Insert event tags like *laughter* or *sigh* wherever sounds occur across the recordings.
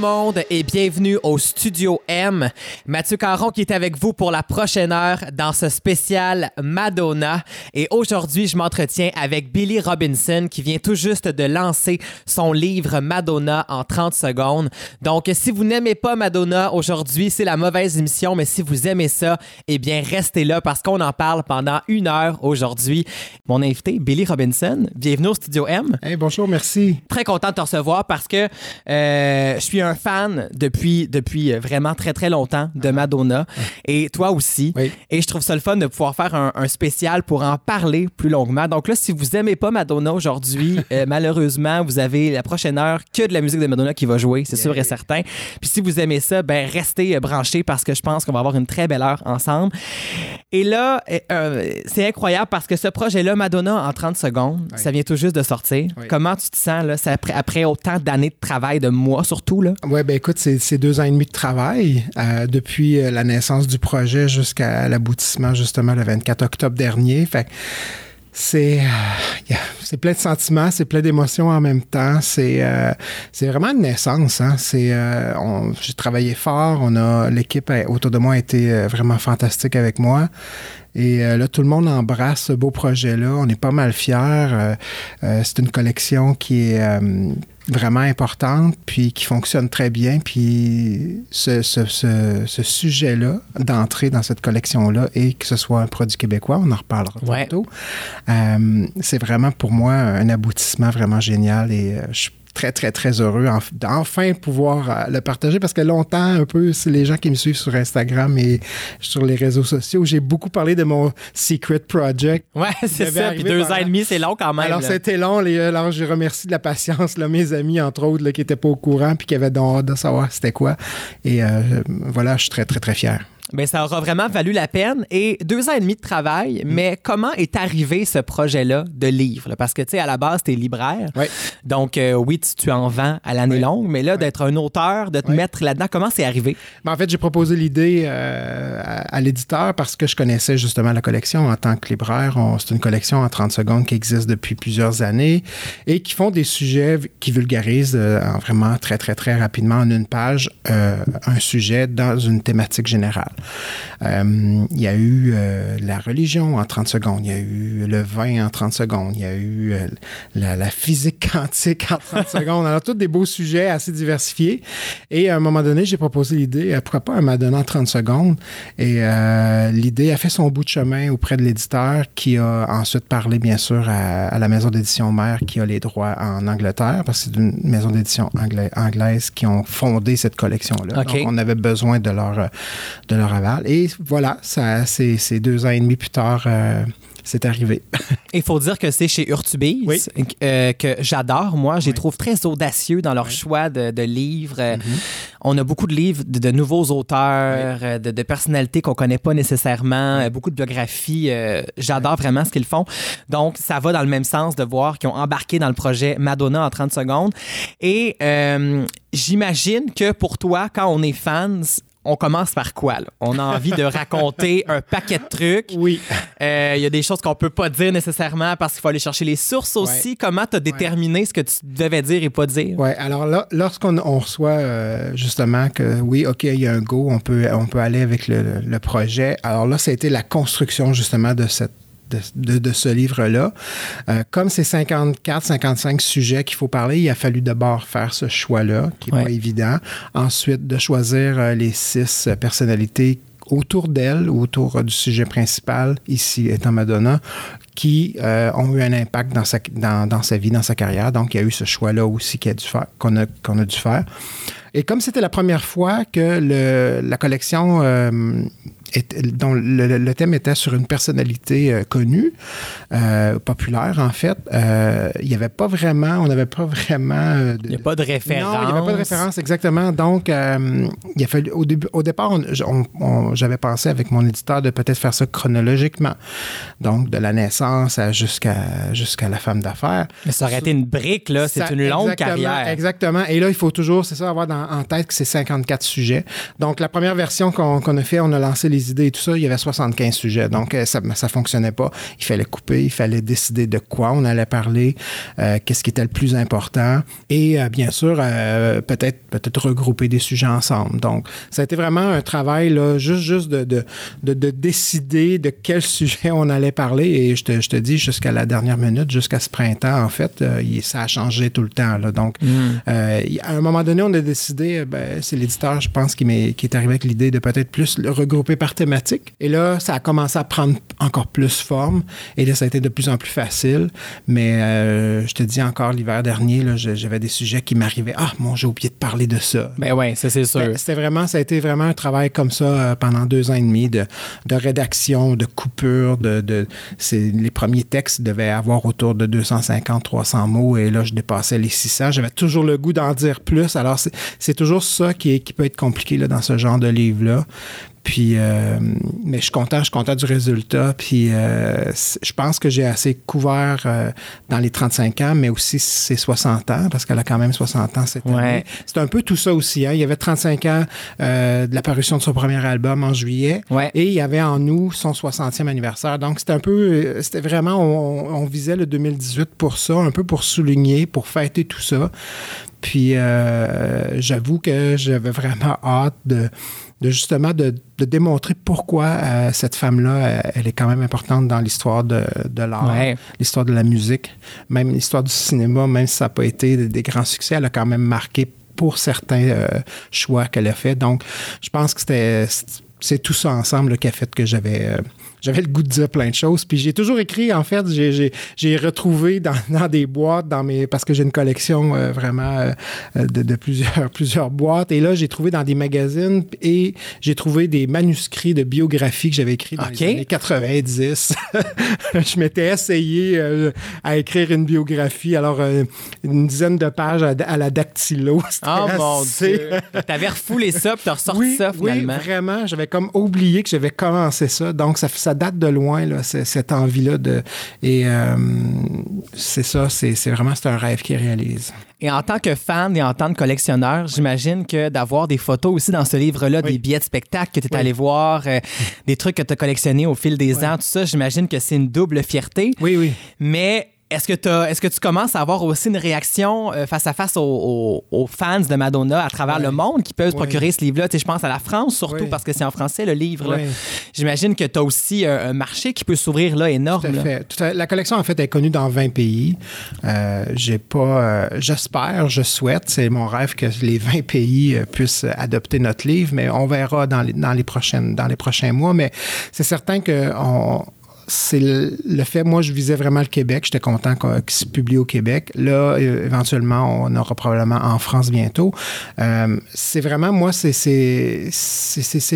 Le monde et bienvenue au Studio M. Mathieu Caron qui est avec vous pour la prochaine heure dans ce spécial Madonna. Et aujourd'hui, je m'entretiens avec Billy Robinson qui vient tout juste de lancer son livre Madonna en 30 secondes. Donc, si vous n'aimez pas Madonna aujourd'hui, c'est la mauvaise émission, mais si vous aimez ça, eh bien, restez là parce qu'on en parle pendant une heure aujourd'hui. Mon invité, Billy Robinson, bienvenue au Studio M. Hey, bonjour, merci. Très content de te recevoir parce que euh, je suis un fan depuis, depuis vraiment très, très longtemps de Madonna. Et toi aussi. Oui. Et je trouve ça le fun de pouvoir faire un, un spécial pour en parler plus longuement. Donc là, si vous aimez pas Madonna aujourd'hui, *laughs* euh, malheureusement, vous avez la prochaine heure que de la musique de Madonna qui va jouer, c'est sûr et certain. Puis si vous aimez ça, ben restez euh, branchés parce que je pense qu'on va avoir une très belle heure ensemble. Et là, euh, euh, c'est incroyable parce que ce projet-là, Madonna en 30 secondes, Oui. ça vient tout juste de sortir. Oui. Comment tu te sens là, après, après autant d'années de travail, de mois surtout? Là? Ouais, ben écoute, c'est deux ans et demi de travail euh, depuis euh, la naissance du projet jusqu'à l'aboutissement justement le 24 octobre dernier. Fait c'est euh, plein de sentiments, c'est plein d'émotions en même temps. C'est euh, vraiment une naissance. Hein? C'est euh, j'ai travaillé fort. On a l'équipe autour de moi a été euh, vraiment fantastique avec moi. Et là, tout le monde embrasse ce beau projet-là. On est pas mal fiers. C'est une collection qui est vraiment importante, puis qui fonctionne très bien. Puis ce, ce- ce- ce sujet-là, d'entrer dans cette collection-là, et que ce soit un produit québécois, on en reparlera Ouais. tantôt, euh, c'est vraiment pour moi un aboutissement vraiment génial et euh, je suis très, très, très heureux en- d'enfin pouvoir euh, le partager parce que longtemps, un peu, c'est les gens qui me suivent sur Instagram et sur les réseaux sociaux, j'ai beaucoup parlé de mon secret project. Ouais, c'est ça. Puis deux ans et demi, c'est long quand même. Alors, c'était long. Les, alors, je remercie de la patience, là, mes amis, entre autres, là, qui n'étaient pas au courant puis qui avaient donc hâte de savoir c'était quoi. Et euh, voilà, je suis très, très, très fier. Ben, ça aura vraiment valu la peine. Et deux ans et demi de travail, Mm. mais comment est arrivé ce projet-là de livre? là? Parce que, tu sais, à la base, tu es libraire. Oui. Donc, euh, oui, tu, tu en vends à l'année Oui. longue, mais là, d'être un auteur, de te mettre là-dedans, comment c'est arrivé? Ben, en fait, j'ai proposé l'idée euh, à, à l'éditeur parce que je connaissais justement la collection en tant que libraire. C'est une collection en 30 secondes qui existe depuis plusieurs années et qui font des sujets qui vulgarisent euh, en vraiment très, très, très rapidement en une page euh, un sujet dans une thématique générale. Euh, il y a eu euh, la religion en 30 secondes, il y a eu le vin en 30 secondes, il y a eu euh, la, la physique *laughs* quantique en 30 *laughs* secondes. Alors, tous des beaux sujets assez diversifiés. Et à un moment donné, j'ai proposé l'idée, pourquoi pas un Madonna en 30 secondes? Et l'idée a fait son bout de chemin auprès de l'éditeur qui a ensuite parlé, bien sûr, à, à la maison d'édition mère qui a les droits en Angleterre, parce que c'est une maison d'édition angla- anglaise qui ont fondé cette collection-là. Donc, on avait besoin de leur, de leur Et voilà, ça, c'est, deux ans et demi plus tard, euh, c'est arrivé. *laughs* Il faut dire que c'est chez Urtubise, Oui. euh, que j'adore, moi. Je les Oui. trouve très audacieux dans leur Oui. choix de, de livres. Mhm. On a beaucoup de livres de, de nouveaux auteurs, de, de personnalités qu'on connaît pas nécessairement, beaucoup de biographies. euh, J'adore vraiment ce qu'ils font. Donc, ça va dans le même sens de voir qu'ils ont embarqué dans le projet Madonna en 30 secondes. Et euh, j'imagine que pour toi, quand on est fans, on commence par quoi? là? On a envie de raconter *laughs* un paquet de trucs. Oui. Euh, Il y a des choses qu'on peut pas dire nécessairement parce qu'il faut aller chercher les sources aussi. Comment tu as déterminé ce que tu devais dire et pas dire? Ouais, alors là, lorsqu'on on reçoit euh, justement que oui, OK, il y a un go, on peut, on peut aller avec le, le projet. Alors là, ça a été la construction justement de cette de, de- de ce livre-là. Euh, comme c'est 54, 55 sujets qu'il faut parler, il a fallu d'abord faire ce choix-là, qui n'est Ouais. pas évident. Ensuite, de choisir euh, les six euh, personnalités autour d'elle, autour euh, du sujet principal, ici étant Madonna, qui euh, ont eu un impact dans sa, dans, dans sa vie, dans sa carrière. Donc, il y a eu ce choix-là aussi qui a dû faire, qu'on a, qu'on a dû faire. Et comme c'était la première fois que le, la collection euh, dont le, thème était sur une personnalité euh, connue, euh, populaire en fait, euh, il n'y avait pas vraiment, on n'avait pas vraiment... euh, Il n'y a pas de référence. non, il n'y avait pas de référence, exactement. Donc, euh, il a fallu, au, début, au départ, j'avais pensé avec mon éditeur de peut-être faire ça chronologiquement. Donc, de la naissance jusqu'à jusqu'à la femme d'affaires. Mais ça aurait été une brique, là. C'est une longue carrière. Exactement. Et là, il faut toujours, c'est ça, avoir dans- en tête que c'est 54 sujets. Donc, la première version qu'on qu'on a fait, on a lancé les les idées et tout ça, il y avait 75 sujets. Donc, euh, ça ça fonctionnait pas. Il fallait couper, il fallait décider de quoi on allait parler, euh, qu'est-ce qui était le plus important. Et euh, bien sûr, peut-être peut-être regrouper des sujets ensemble. Donc, ça a été vraiment un travail, là, juste, juste de, de, de, décider de quel *laughs* sujet on allait parler. Et je te, je te dis, jusqu'à la dernière minute, jusqu'à ce printemps, en fait, ça a changé tout le temps. Là. Donc, mm. à un moment donné, on a décidé, ben, c'est l'éditeur, je pense, qui, qui est arrivé avec l'idée de peut-être plus le regrouper par thématique. Et là, ça a commencé à prendre encore plus forme. Et là, ça a été de plus en plus facile. Mais euh, je te dis encore, l'hiver dernier, j'avais des sujets qui m'arrivaient. Ah, mon, j'ai oublié de parler de ça. Ben oui, ça c'est sûr. Ben, c'était vraiment, ça a été vraiment un travail comme ça euh, pendant deux ans et demi de, de rédaction, de coupure. De, de les premiers textes devaient avoir autour de 250, 300 mots. Et là, je dépassais les 600. J'avais toujours le goût d'en dire plus. Alors, c'est toujours ça qui, est, qui peut être compliqué là, dans ce genre de livre-là. Puis, euh, mais je suis content, je suis content du résultat. Puis, euh, je pense que j'ai assez couvert euh, dans les 35 ans, mais aussi ses 60 ans, parce qu'elle a quand même 60 ans cette année. C'est un peu tout ça aussi. Hein. Il y avait 35 ans de la parution de son premier album en juillet. Et il y avait en nous son 60e anniversaire. Donc, c'était un peu, c'était vraiment, on, on, visait le 2018 pour ça, un peu pour souligner, pour fêter tout ça. Puis, j'avoue que j'avais vraiment hâte de de justement de, démontrer pourquoi euh, cette femme-là, euh, elle, est quand même importante dans l'histoire de, l'art, l'histoire de la musique, même l'histoire du cinéma, même si ça n'a pas été des, grands succès, elle a quand même marqué pour certains euh, choix qu'elle a fait. Donc, je pense que c'était c'est tout ça ensemble qui a fait que j'avais j'avais le goût de dire plein de choses. Puis j'ai toujours écrit, en fait, j'ai retrouvé dans, *laughs* dans, des boîtes, dans mes, parce que j'ai une collection euh, vraiment euh, de, de, plusieurs, *laughs* plusieurs boîtes. Et là, j'ai trouvé dans des magazines et j'ai trouvé des manuscrits de biographie que j'avais écrits dans les années 90. *laughs* je m'étais essayé euh, à écrire une biographie, alors une dizaine de pages à, la dactylo. Oh mon Dieu! T'avais refoulé ça, puis t'as ressorti ça finalement. Oui, vraiment. J'avais comme oublié que j'avais commencé ça. Donc, ça, ça date de loin, là, cette envie-là. De, et euh, c'est ça, c'est vraiment c'est un rêve qui réalise. Et en tant que fan et en tant que collectionneur, j'imagine que d'avoir des photos aussi dans ce livre-là, des billets de spectacle que tu es allé voir, euh, des trucs que tu as collectionnés au fil des ans, tout ça, j'imagine que c'est une double fierté. Oui, oui. Mais est-ce que, tu commences à avoir aussi une réaction euh, face à face aux, fans de Madonna à travers le monde qui peuvent se procurer ce livre-là? Je pense à la France surtout parce que c'est en français le livre. J'imagine que tu as aussi un, marché qui peut s'ouvrir là énorme. Tout à fait. La collection en fait est connue dans 20 pays. Euh, j'ai pas, euh, j'espère, je souhaite, c'est mon rêve que les 20 pays puissent adopter notre livre, mais on verra dans les, dans les, prochaines, dans les prochains mois. Mais c'est certain que on, c'est le, fait, moi, je visais vraiment le Québec. J'étais content qu'il se publie au Québec. Là, éventuellement, on aura probablement en France bientôt. Euh, c'est vraiment, moi, c'est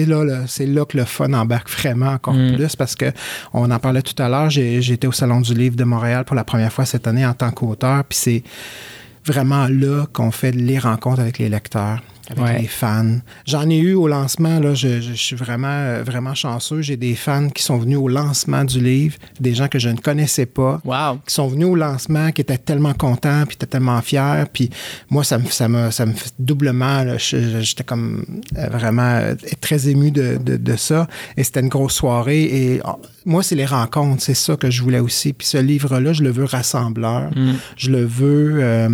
là, là c'est là que le fun embarque vraiment encore mm. plus parce que on en parlait tout à l'heure. J'étais au Salon du Livre de Montréal pour la première fois cette année en tant qu'auteur. Puis c'est vraiment là qu'on fait les rencontres avec les lecteurs avec les fans. J'en ai eu au lancement, là, je, suis vraiment, euh, vraiment chanceux. J'ai des fans qui sont venus au lancement du livre, des gens que je ne connaissais pas, qui sont venus au lancement, qui étaient tellement contents, puis étaient tellement fiers. Puis moi, ça me, ça me, ça me fait doublement, j'étais comme euh, vraiment euh, très ému de, de, ça. Et c'était une grosse soirée. Et oh, moi, c'est les rencontres, c'est ça que je voulais aussi. Puis ce livre-là, je le veux rassembleur. Mm. Je le veux.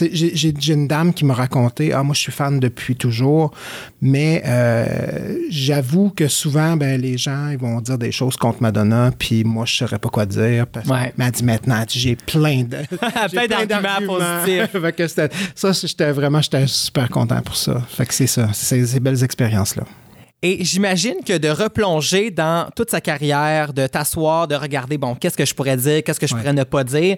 j'ai une dame qui m'a raconté Ah, moi, je suis fan de depuis toujours. Mais euh, j'avoue que souvent, ben, les gens ils vont dire des choses contre Madonna, puis moi, je ne saurais pas quoi dire. Parce ouais. m'a dit maintenant, j'ai plein de. *laughs* plein d'arguments positifs. *laughs* ça, j'étais vraiment j'étais super content pour ça. Fait que c'est ça, c'est ces belles expériences-là. Et j'imagine que de replonger dans toute sa carrière, de t'asseoir, de regarder, bon, qu'est-ce que je pourrais dire, qu'est-ce que je pourrais ne pas dire,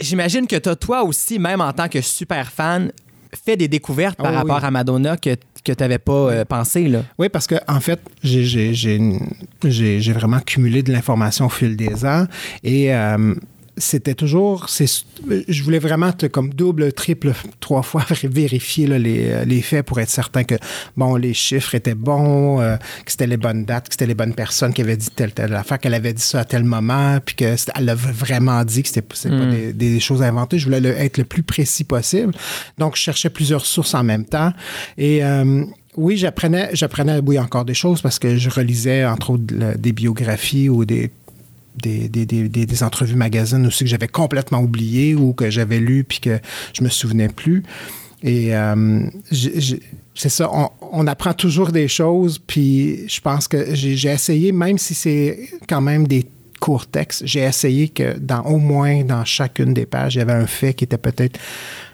j'imagine que toi aussi, même en tant que super fan, fait des découvertes par ah rapport à Madonna que, que tu n'avais pas euh, pensé. Là? Oui, parce que en fait, j'ai vraiment cumulé de l'information au fil des ans et euh, c'était toujours, je voulais vraiment te, comme double, triple, trois fois *laughs* vérifier les, les, faits pour être certain que, bon, les chiffres étaient bons, euh, que c'était les bonnes dates, que c'était les bonnes personnes qui avaient dit telle, telle affaire, qu'elle avait dit ça à tel moment, puis qu'elle avait vraiment dit que c'était pas hmm. des, choses inventées. Je voulais être le plus précis possible. Donc, je cherchais plusieurs sources en même temps. Et euh, oui, j'apprenais, j'apprenais, oui, encore des choses parce que je relisais, entre autres, des biographies ou des des, des, des, des, entrevues magazines aussi que j'avais complètement oubliées ou que j'avais lues puis que je me souvenais plus. Et euh, c'est ça, on, on, apprend toujours des choses, puis je pense que j'ai essayé, même si c'est quand même des courts textes, j'ai essayé que dans au moins dans chacune des pages, il y avait un fait qui était peut-être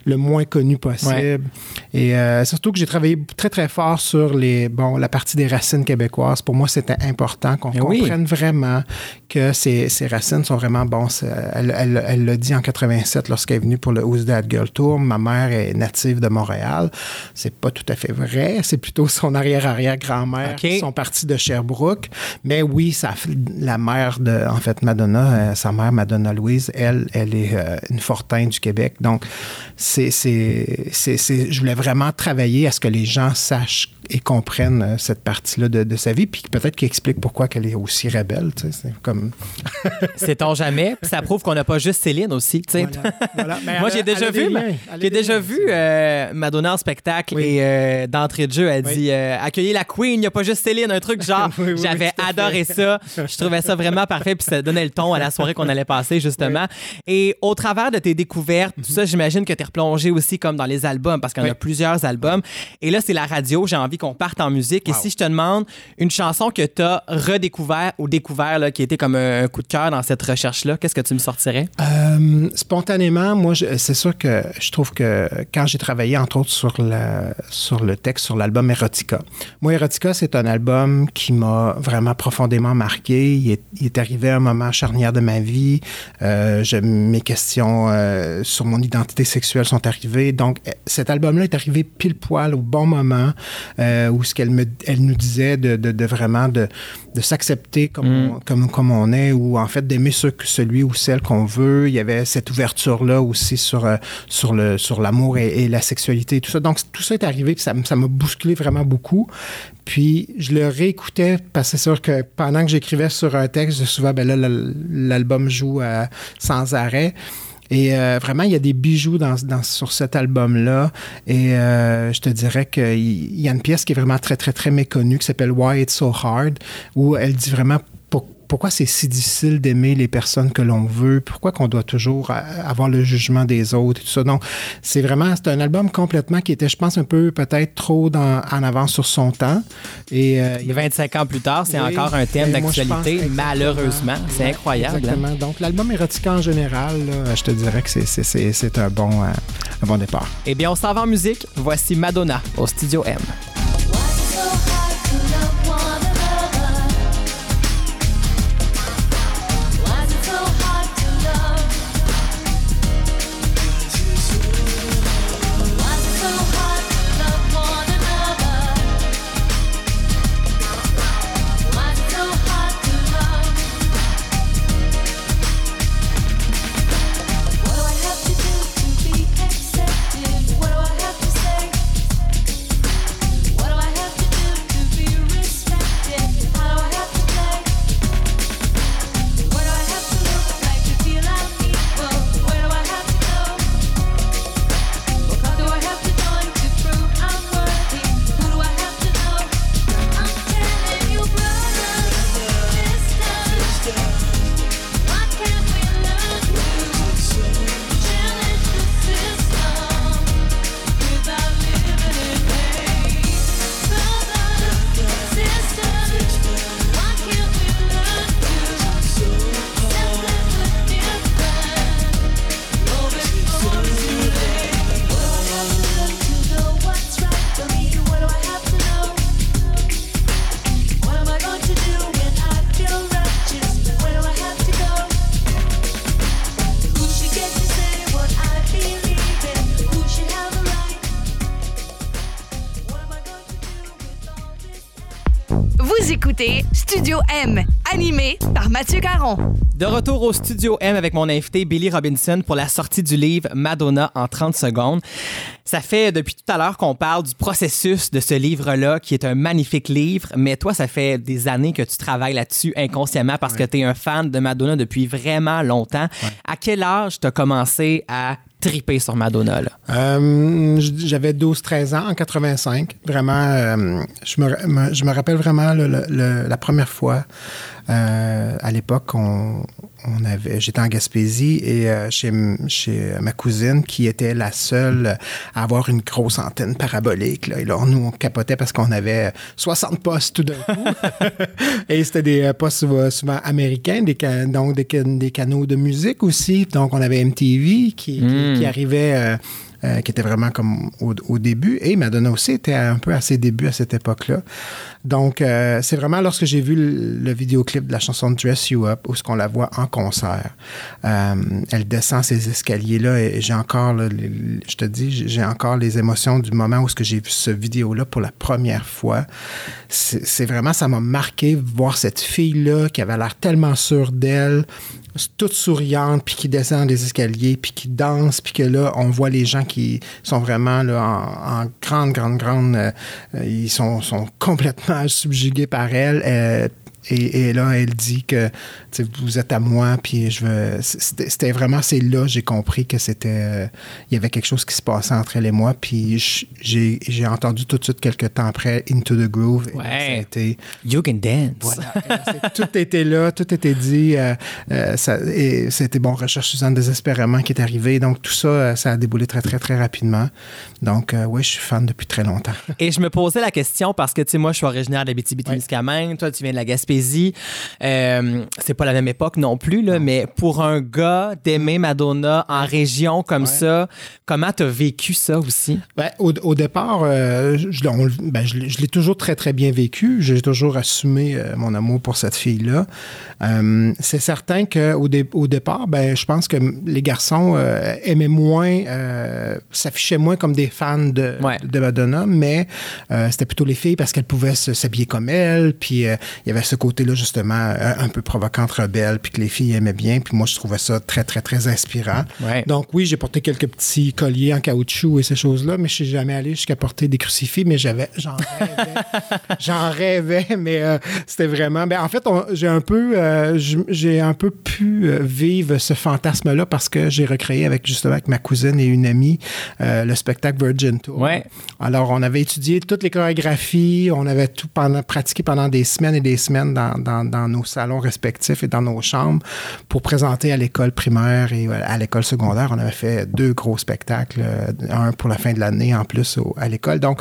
le moins connu possible. Et euh, surtout que j'ai travaillé très, très fort sur les, bon, la partie des racines québécoises. Pour moi, c'était important qu'on eh comprenne vraiment que ces, ces, racines sont vraiment bon. Elle, elle, elle l'a dit en 87 lorsqu'elle est venue pour le Who's That Girl Tour. Ma mère est native de Montréal. C'est pas tout à fait vrai. C'est plutôt son arrière-arrière-grand-mère qui sont partis de Sherbrooke. Mais oui, ça, la mère de, en fait, Madonna, euh, sa mère, Madonna Louise, elle, elle est euh, une fortin du Québec. Donc, c'est, je voulais vraiment travailler à ce que les gens sachent et comprennent euh, cette partie-là de, sa vie, puis peut-être qu'il explique pourquoi qu'elle est aussi rebelle. C'est comme. *laughs* Sait-on jamais? Puis ça prouve qu'on n'a pas juste Céline aussi. *laughs* Moi, j'ai déjà vu, j'ai déjà vu euh, Madonna en spectacle et euh, d'entrée de jeu, elle dit accueillir la Queen, il n'y a pas juste Céline, un truc genre. *laughs* J'avais adoré ça. Je trouvais ça vraiment parfait, puis ça donnait le ton à la soirée qu'on allait passer, justement. Et au travers de tes découvertes, tout ça, j'imagine que tu es replongé aussi comme dans les albums, parce qu'il y en a plusieurs albums. Et là, c'est la radio. J'ai envie qu'on parte en musique. Et si je te demande une chanson que tu as redécouvert ou découvert, là, qui était comme un, coup de cœur dans cette recherche-là, qu'est-ce que tu me sortirais? Euh, spontanément, moi, c'est sûr que je trouve que quand j'ai travaillé, entre autres, sur, la, sur le texte, sur l'album Erotica, moi, Erotica, c'est un album qui m'a vraiment profondément marqué. Il est, arrivé à un moment charnière de ma vie. Euh, mes questions euh, sur mon identité sexuelle sont arrivées. Donc, cet album-là est arrivé pile poil au bon moment. Euh, où ce qu'elle elle nous disait de, de, vraiment de, de s'accepter comme, mm. on, comme, comme on est, ou en fait d'aimer celui ou celle qu'on veut. Il y avait cette ouverture-là aussi sur, euh, sur, le, sur l'amour et, la sexualité et tout ça. Donc tout ça est arrivé, ça, ça m'a bousculé vraiment beaucoup. Puis je le réécoutais parce que c'est sûr que pendant que j'écrivais sur un texte, souvent, ben là, l'album joue euh, sans arrêt. Et euh, vraiment, il y a des bijoux sur cet album-là. Et euh, je te dirais qu'il y a une pièce qui est vraiment très, très, très méconnue qui s'appelle Why It's So Hard, où elle dit vraiment pourquoi c'est si difficile d'aimer les personnes que l'on veut, pourquoi qu'on doit toujours avoir le jugement des autres et tout ça? Donc, c'est vraiment, c'est un album complètement qui était, je pense, un peu peut-être trop dans, en avance sur son temps. Et, euh, 25 ans plus tard, c'est encore un thème d'actualité, malheureusement. C'est incroyable. Hein? Exactement. Donc, l'album érotique en général, je te dirais que c'est un, bon, euh, un bon départ. Eh bien, on s'en va en musique. Voici Madonna au Studio M. Mathieu Caron. De retour au Studio M avec mon invité Billy Robinson pour la sortie du livre Madonna en 30 secondes. Ça fait depuis tout à l'heure qu'on parle du processus de ce livre-là, qui est un magnifique livre, mais toi, ça fait des années que tu travailles là-dessus inconsciemment parce que tu es un fan de Madonna depuis vraiment longtemps. À quel âge tu as commencé à tripé sur Madonna? Euh, J'avais 12-13 ans en 85. Vraiment, euh, je, me, rappelle vraiment la première fois. euh, à l'époque, on, on avait, j'étais en Gaspésie et euh, chez, chez ma cousine qui était la seule à avoir une grosse antenne parabolique. Là. Et là, nous, on capotait parce qu'on avait 60 postes tout d'un coup. *laughs* et c'était des euh, postes souvent, américains, des, donc des, des canaux de musique aussi. Donc, on avait MTV qui, qui- Mm. qui arrivait. euh, euh, qui était vraiment comme au, début. Et Madonna aussi était un peu à ses débuts à cette époque-là. Donc, euh, c'est vraiment lorsque j'ai vu le, le vidéoclip de la chanson Dress You Up, où ce qu'on la voit en concert. Euh, elle descend ces escaliers-là et j'ai encore, je te dis, j'ai- encore les émotions du moment où ce que j'ai vu ce vidéo-là pour la première fois. C'est vraiment, ça m'a marqué voir cette fille-là qui avait l'air tellement sûre d'elle, toute souriante, puis qui descend les escaliers, puis qui danse, puis que là, on voit les gens qui sont vraiment là, en, en grande, grande, grande... euh, euh, ils sont, sont complètement *laughs* subjugués par elle. euh, et, et là, elle dit que vous êtes à moi, puis je veux. C'était vraiment, c'est là j'ai compris que c'était. euh, il y avait quelque chose qui se passait entre elle et moi, puis j'ai entendu tout de suite, quelques temps après, Into the Groove. Ouais. ça a été- You can dance. voilà. Tout était là, tout était dit. euh, euh, ça- et c'était bon, Recherche Suzanne désespérément qui est arrivé. Donc, tout ça, ça a déboulé très, très, très rapidement. Donc, oui, je suis fan depuis très longtemps. Et je me posais la question parce que, tu sais, moi, je suis originaire de témiscamingue toi, tu viens de la Gaspésie. Euh, c'est pas la même époque non plus, là, mais pour un gars d'aimer Madonna en région comme Ouais. ça, comment t'as vécu ça aussi? Ben, au, au départ, euh, je, on- ben, je l'ai- je l'ai toujours très, très bien vécu. J'ai toujours assumé euh, mon amour pour cette fille-là. Euh, c'est certain qu'au dé- au départ, ben, je pense que les garçons aimaient moins, s'affichaient moins comme des fans de, Ouais. de Madonna, mais c'était plutôt les filles parce qu'elles pouvaient s'habiller comme elle. Puis il y avait ce côté-là, justement, un, un peu provocante, rebelle, puis que les filles aimaient bien. Puis moi, je trouvais ça très, très, très inspirant. Ouais. Donc oui, j'ai porté quelques petits colliers en caoutchouc et ces choses-là, mais je suis jamais allé jusqu'à porter des crucifix, mais j'avais, j'en rêvais, *laughs* j'en rêvais, mais euh, c'était vraiment. Ben, en fait, j'ai un peu, euh, j'ai un peu pu euh, vivre ce fantasme-là parce que j'ai recréé avec justement avec ma cousine et une amie euh, le spectacle Virgin Tour. Ouais. Alors, on avait étudié toutes les chorégraphies, on avait tout pendant, pratiqué pendant des semaines et des semaines dans, dans- dans nos salons respectifs et dans nos chambres pour présenter à l'école primaire et à l'école secondaire. On avait fait deux gros spectacles, euh, un pour la fin de l'année en plus au- à l'école. Donc,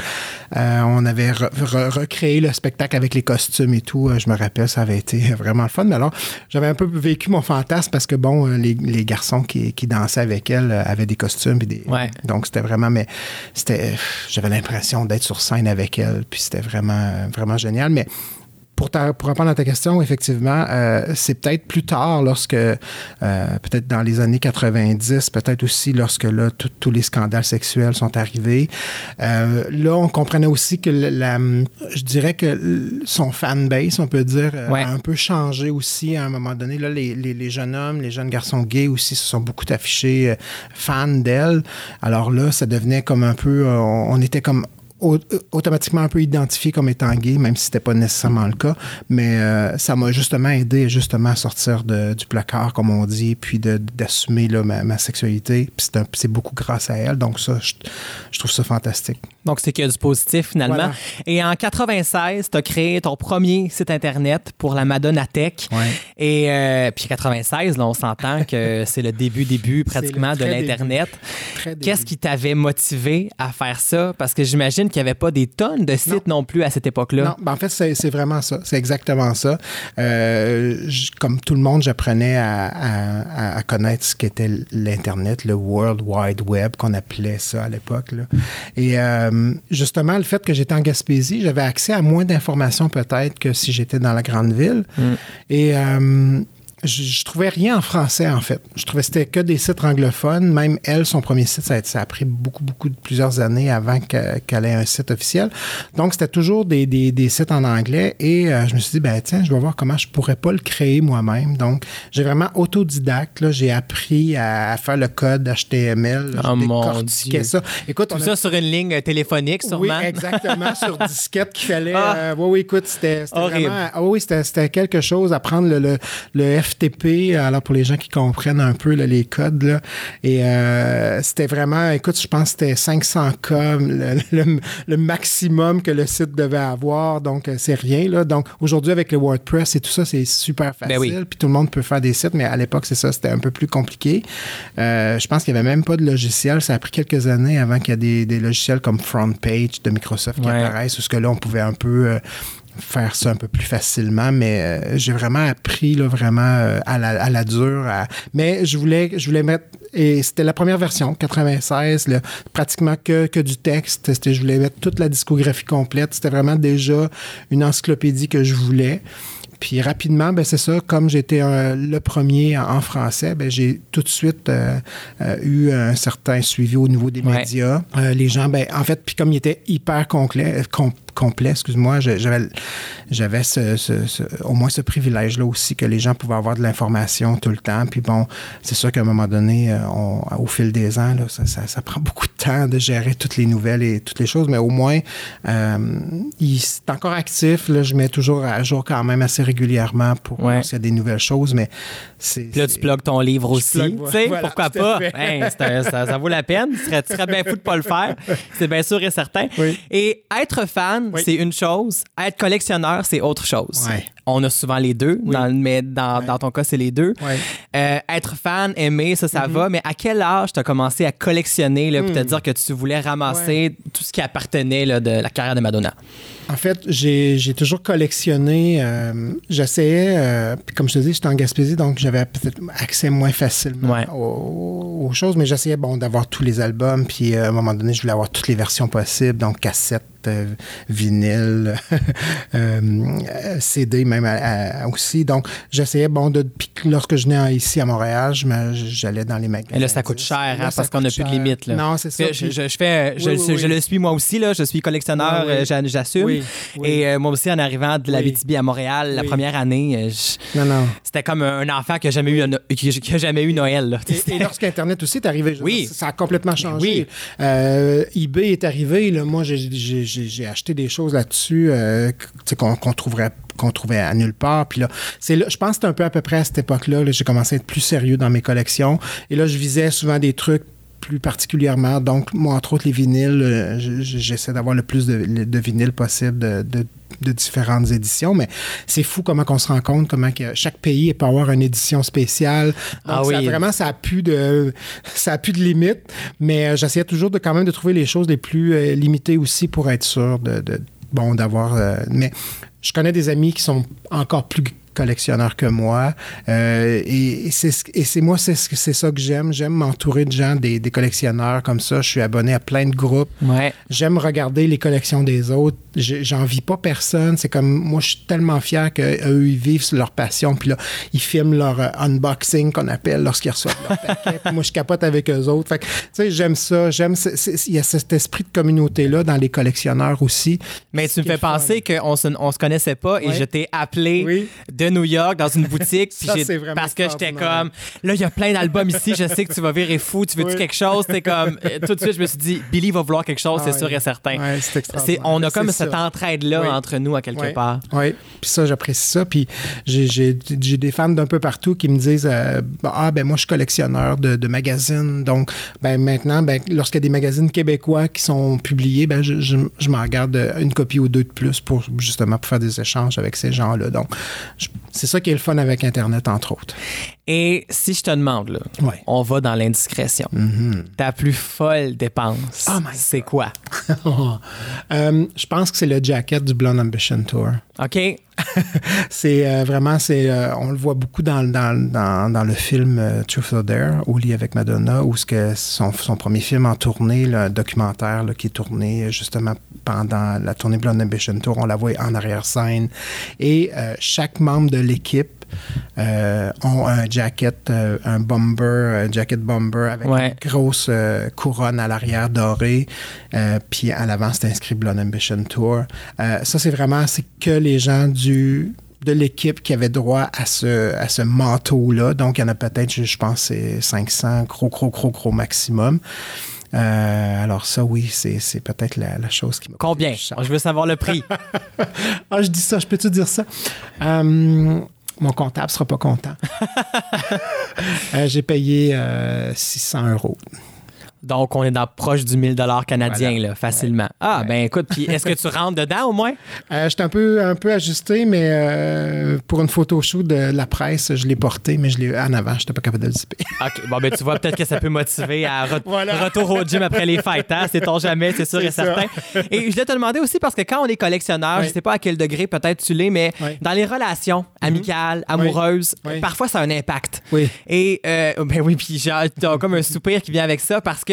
euh, on avait re- re- recréé le spectacle avec les costumes et tout. Euh, Je me rappelle, ça avait été *laughs* vraiment le fun. Mais alors, j'avais un peu vécu mon fantasme parce que, bon, euh, les, les garçons qui, qui dansaient avec elle euh, avaient des costumes. et des, Ouais. donc, c'était vraiment, mais c'était, j'avais l'impression d'être sur scène avec elle, puis c'était vraiment, vraiment génial. Mais pour, ta- pour répondre à ta question, effectivement, euh, c'est peut-être plus tard, lorsque, euh, peut-être dans les années 90, peut-être aussi lorsque là, tout- tous les scandales sexuels sont arrivés. Euh, là, on comprenait aussi que la, la- je dirais que son fanbase, on peut dire, Ouais. a un peu changé aussi à un moment donné. Là, les, les- les jeunes hommes, les jeunes garçons gays aussi se sont beaucoup affichés fans d'elle. Alors là, ça devenait comme un peu, on, on était comme automatiquement un peu identifié comme étant gay, même si c'était pas nécessairement le cas. Mais euh, ça m'a justement aidé justement à sortir de- du placard, comme on dit, puis d'assumer ma, ma sexualité. Puis c'est beaucoup grâce à elle. Donc ça, je, je trouve ça fantastique. Donc, c'est qu'il y a du positif finalement. Voilà. Et en 96, tu as créé ton premier site Internet pour la Madonna Tech. Ouais. Et euh, puis 96, là, on s'entend que *laughs* c'est le début, début pratiquement de l'Internet. Qu'est-ce qui t'avait motivé à faire ça? Parce que j'imagine qu'il n'y avait pas des tonnes de sites non, plus à cette époque-là. Non, ben en fait, c'est vraiment ça. C'est exactement ça. Euh, comme tout le monde, j'apprenais à, à- à connaître ce qu'était l'Internet, le World Wide Web, qu'on appelait ça à l'époque. Et euh, justement, le fait que j'étais en Gaspésie, j'avais accès à moins d'informations peut-être que si j'étais dans la grande ville. Et euh, je, je trouvais rien en français, en fait. Je trouvais que c'était que des sites anglophones. Même elle, son premier site, ça a, ça a pris beaucoup, beaucoup, de plusieurs années avant que- qu'elle ait un site officiel. Donc, c'était toujours des, des- des sites en anglais. Et euh, je me suis dit, ben tiens, je vais voir comment je pourrais pas le créer moi-même. Donc, j'ai vraiment autodidacte. là. J'ai appris à, à faire le code HTML. là. Oh, mon Dieu. ça. Écoute, Tout on a- ça sur une ligne téléphonique, sûrement. oui, exactement, sur *laughs* disquette qu'il fallait. Ah. euh, oui, oui, écoute, c'était vraiment. ah oui, c'était c'était quelque chose à prendre le, le, le FTP, alors pour les gens qui comprennent un peu là, les codes. Là, et euh, c'était vraiment, écoute, je pense que c'était 500K, le, le- le maximum que le site devait avoir. Donc, euh, c'est rien. Là. Donc, aujourd'hui, avec le WordPress et tout ça, c'est super facile. Ben oui. Puis tout le monde peut faire des sites, mais à l'époque, c'est ça, c'était un peu plus compliqué. Euh, je pense qu'il n'y avait même pas de logiciel. Ça a pris quelques années avant qu'il y ait des, des logiciels comme FrontPage de Microsoft qui Ouais. apparaissent, où ce que là, on pouvait un peu euh, faire ça un peu plus facilement, mais euh, j'ai vraiment appris là, vraiment euh, à, la, à la dure. à- Mais je voulais, je voulais mettre, et c'était la première version, 96, là, pratiquement que, que du texte. C'était, je voulais mettre toute la discographie complète. C'était vraiment déjà une encyclopédie que je voulais. Puis rapidement, ben c'est ça, comme j'étais euh, le premier en, français, ben j'ai tout de suite euh, euh, eu un certain suivi au niveau des Ouais. médias. Les gens, ben en fait, puis comme il était hyper complet, com- complet, excuse-moi, j'avais j'avais ce, ce- ce- au moins ce privilège-là aussi que les gens pouvaient avoir de l'information tout le temps. Puis bon, c'est sûr qu'à un moment donné, euh, on- au fil des ans, là, ça, ça- ça prend *laughs* beaucoup de temps de gérer toutes les nouvelles et toutes les choses, mais au moins, euh, il c'est encore actif. Là, je mets toujours à jour quand même assez régulièrement pour Ouais. s'il y a des nouvelles choses, mais c'est... Puis là, tu plugues ton livre aussi. tu sais, voilà, pourquoi pas? un- ça, ça vaut la peine. Tu serais, tu serais bien fou de pas le faire. *laughs* C'est bien sûr et certain. Oui. Et être fan, Oui. c'est une chose. Être collectionneur, c'est autre chose. Ouais. On a souvent les deux, Oui. dans- mais dans, dans ton cas, c'est les deux. Ouais. Euh, être fan, aimer, ça, Mm-hmm. ça va. Mais à quel âge tu as commencé à collectionner, là, puis Hmm. te dire que tu voulais ramasser tout ce qui appartenait là, de la carrière de Madonna? En fait, j'ai toujours collectionné. euh, J'essayais, euh, comme je te dis, j'étais en Gaspésie, donc j'avais peut-être accès moins facilement Ouais. aux, aux choses, mais j'essayais bon, d'avoir tous les albums, puis euh, à un moment donné, je voulais avoir toutes les versions possibles, donc cassette, vinyle, *laughs* CD même à- à- aussi. Donc, j'essayais, bon, de, lorsque je venais ici à Montréal, j'allais dans les magasins. Et là, ça coûte cher, hein, Là, parce qu'on n'a plus de limite. Là. Non, c'est ça. Je, je- je fais, je, Oui, le- oui, je oui. le suis moi aussi, là. je suis collectionneur, euh, j'a- j'assume. Et euh, moi aussi, en arrivant de la. BTB à Montréal, la première année, euh, je- Non, non. c'était comme un enfant qui n'a jamais, eu qui, qui a jamais eu Noël. Là. Et, et lorsqu'Internet aussi est arrivé, Oui. ça a complètement changé. Oui. Euh, eBay est arrivé, là, moi j'ai- acheté des choses là-dessus euh, qu'on qu'on trouverait qu'on trouvait à nulle part. Puis là, c'est là, je pense que c'était un peu à peu près à cette époque-là, là, j'ai commencé à être plus sérieux dans mes collections. Et là, je visais souvent des trucs plus particulièrement. Donc, moi, entre autres, les vinyles, euh, je- je- j'essaie d'avoir le plus de, de vinyles possible de, de- de différentes éditions, mais c'est fou comment on se rend compte, comment que chaque pays peut avoir une édition spéciale. Donc, Ah ça, oui. vraiment, ça a plus de, ça a plus de limites, mais euh, j'essayais toujours de quand même de trouver les choses les plus euh, limitées aussi pour être sûr de, de- bon, d'avoir, euh, mais je connais des amis qui sont encore plus collectionneurs que moi euh, et, et c'est moi c'est ça que j'aime j'aime m'entourer de gens des, des collectionneurs comme ça je suis abonné à plein de groupes Ouais. J'aime regarder les collections des autres. J'ai- J'envie pas personne. C'est comme moi, je suis tellement fier qu'eux, ils vivent sur leur passion. Puis là, ils filment leur euh, unboxing qu'on appelle lorsqu'ils reçoivent leur paquet. *laughs* Puis moi, je capote avec eux autres. Fait que, tu sais, j'aime ça. J'aime. Il y a cet esprit de communauté-là dans les collectionneurs aussi. Mais tu me fais penser qu'on se, on se connaissait pas et Ouais. je t'ai appelé Oui. De New York dans une *laughs* boutique puis j'ai- parce que j'étais comme là il y a plein d'albums ici je sais que tu vas virer fou tu veux-tu Oui. quelque chose? T'es comme euh, tout de suite je me suis dit Billy va vouloir quelque chose Ah c'est sûr et certain c'est on a comme cette ça. entraide là Oui. entre nous à quelque part Oui, puis ça, j'apprécie ça. Puis j'ai, j'ai- j'ai des fans d'un peu partout qui me disent euh, Ah, ben moi, je suis collectionneur de, de magazines. Donc, ben maintenant, ben, lorsqu'il y a des magazines québécois qui sont publiés, ben, je, je, je m'en regarde une copie ou deux de plus pour justement pour faire des échanges avec ces gens-là. Donc, je- c'est ça qui est le fun avec Internet, entre autres. Et si je te demande là Ouais. on va dans l'indiscrétion ta plus folle dépense Oh c'est quoi? *laughs* Euh, je pense que c'est le jacket du Blonde Ambition Tour. ok *laughs* C'est euh, vraiment, c'est, euh, on le voit beaucoup dans, dans, dans, dans le film Truth or Dare, au lit avec Madonna, où ce que son, son premier film en tournée, là, un documentaire là, qui est tourné justement pendant la tournée Blonde Ambition Tour, on la voit en arrière-scène. Et chaque membre de l'équipe euh, ont un jacket, euh, un bomber, un jacket bomber avec Ouais. une grosse euh, couronne à l'arrière dorée. Puis à l'avant, c'est inscrit Blonde Ambition Tour. Ça, c'est vraiment, c'est que les gens du de l'équipe qui avaient droit à ce, à ce manteau-là. Donc, il y en a peut-être, je, je pense, c'est 500, gros, gros, gros, gros maximum. Euh, alors ça, oui, c'est c'est peut-être la, la chose qui m'a... combien? je veux savoir le prix *laughs* Ah, je dis ça, je peux-tu dire ça? Euh, mon comptable sera pas content. *laughs* Euh, j'ai payé euh, 600 euros. Donc, on est dans proche du 1000 canadien, Voilà. là, facilement. Ah, Ouais. ben écoute, puis est-ce que tu rentres dedans au moins? *laughs* Euh, J'étais un peu, un peu ajusté, mais euh, pour une photo show de la presse, je l'ai porté, mais je l'ai en avant. Je n'étais pas capable de le zipper. *laughs* OK. Bon, ben tu vois, peut-être que ça peut motiver à re- Voilà. retour au gym après les fêtes, hein? C'est-on jamais, c'est sûr C'est et ça. certain. Et je voulais te demander aussi, parce que quand on est collectionneur, Oui. je sais pas à quel degré peut-être tu l'es, mais Oui. dans les relations amicales, amoureuses, Oui. parfois ça a un impact. Oui. Et, euh, ben oui, puis j'ai comme un soupir qui vient avec ça parce que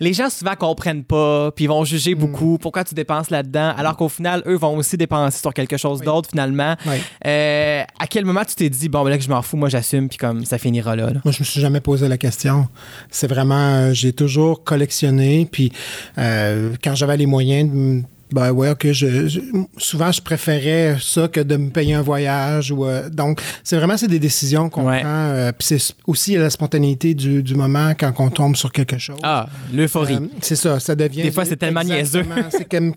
les gens souvent comprennent pas, puis ils vont juger Mm. beaucoup. Pourquoi tu dépenses là-dedans? Alors qu'au final, eux vont aussi dépenser sur quelque chose d'autre finalement. Oui. Euh, à quel moment tu t'es dit, bon, ben là que je m'en fous, moi j'assume, puis comme ça finira là. là? Moi, je me suis jamais posé la question. C'est vraiment, euh, j'ai toujours collectionné. Puis euh, quand j'avais les moyens, de ben ouais, ok. Je, je- souvent, je préférais ça que de me payer un voyage. Ou euh, donc, c'est vraiment c'est des décisions qu'on Ouais. prend. euh, puis c'est aussi la spontanéité du, du moment quand on tombe sur quelque chose. Ah, l'euphorie. Euh, c'est ça, ça devient. Des fois, c'est tellement niaiseux. *laughs* Comme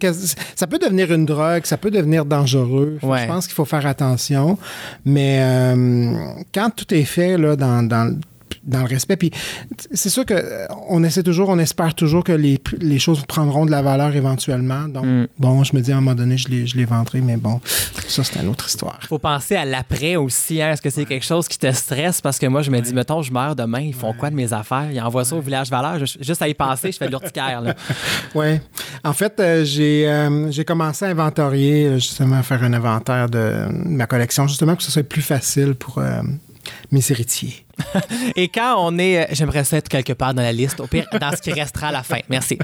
ça peut devenir une drogue, ça peut devenir dangereux. Ouais. Je pense qu'il faut faire attention. Mais quand tout est fait là, dans, dans, dans le respect, puis c'est sûr que euh, on essaie toujours, on espère toujours que les, les choses prendront de la valeur éventuellement. Donc, Mm. bon, je me dis à un moment donné, je les, je les vendrai, mais bon, ça, c'est une autre histoire. faut penser à l'après aussi. Hein? Est-ce que c'est quelque chose qui te stresse? Parce que moi, je me dis, mettons, je meurs demain, ils font quoi de mes affaires? Ils envoient ça au village valeur. Je- juste à y penser, je fais de l'urticaire. *laughs* Oui. En fait, euh, j'ai euh, j'ai commencé à inventorier, euh, justement, à faire un inventaire de ma collection, justement, pour que ce soit plus facile pour euh, mes héritiers. *laughs* Et quand on est. euh, J'aimerais ça être quelque part dans la liste, au pire, dans ce qui restera à la fin. Merci.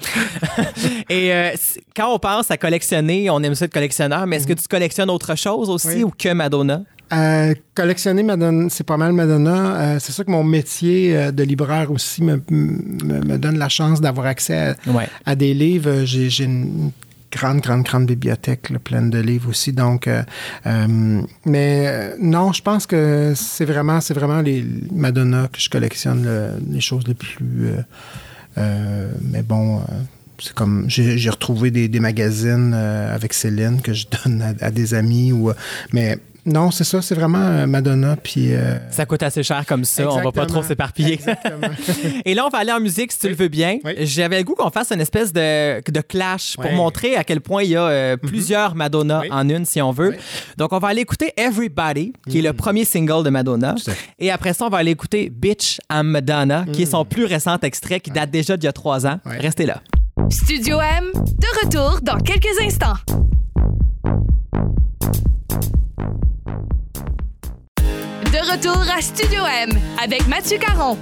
*laughs* Et euh, quand on pense à collectionner, on aime ça être collectionneur, mais est-ce que tu collectionnes autre chose aussi Oui. ou que Madonna? Euh, collectionner Madonna, c'est pas mal Madonna. Euh, c'est sûr que mon métier euh, de libraire aussi me, me, me donne la chance d'avoir accès à, Ouais. à des livres. J'ai une grande, grande, grande bibliothèque là, pleine de livres aussi. Donc, euh, euh, mais euh, non, je pense que c'est vraiment, c'est vraiment les Madonna que je collectionne, le- les choses les plus. euh, mais bon. c'est comme j'ai retrouvé des, magazines avec Céline que je donne à, à des amis ou mais non c'est ça c'est vraiment euh, Madonna puis euh, Ça coûte assez cher comme ça, on va pas trop s'éparpiller. Exactement. *laughs* Et là, on va aller en musique si tu le veux bien. Oui. J'avais le goût qu'on fasse une espèce de, de clash pour montrer à quel point il y a euh, plusieurs Madonna Oui. en une, si on veut. Oui. Donc, on va aller écouter Everybody, qui est le premier single de Madonna. Et après ça, on va aller écouter Bitch I'm Madonna, qui est son plus récent extrait qui date déjà d'il y a trois ans. Restez là. Studio M, de retour dans quelques instants. De retour à Studio M avec Mathieu Caron.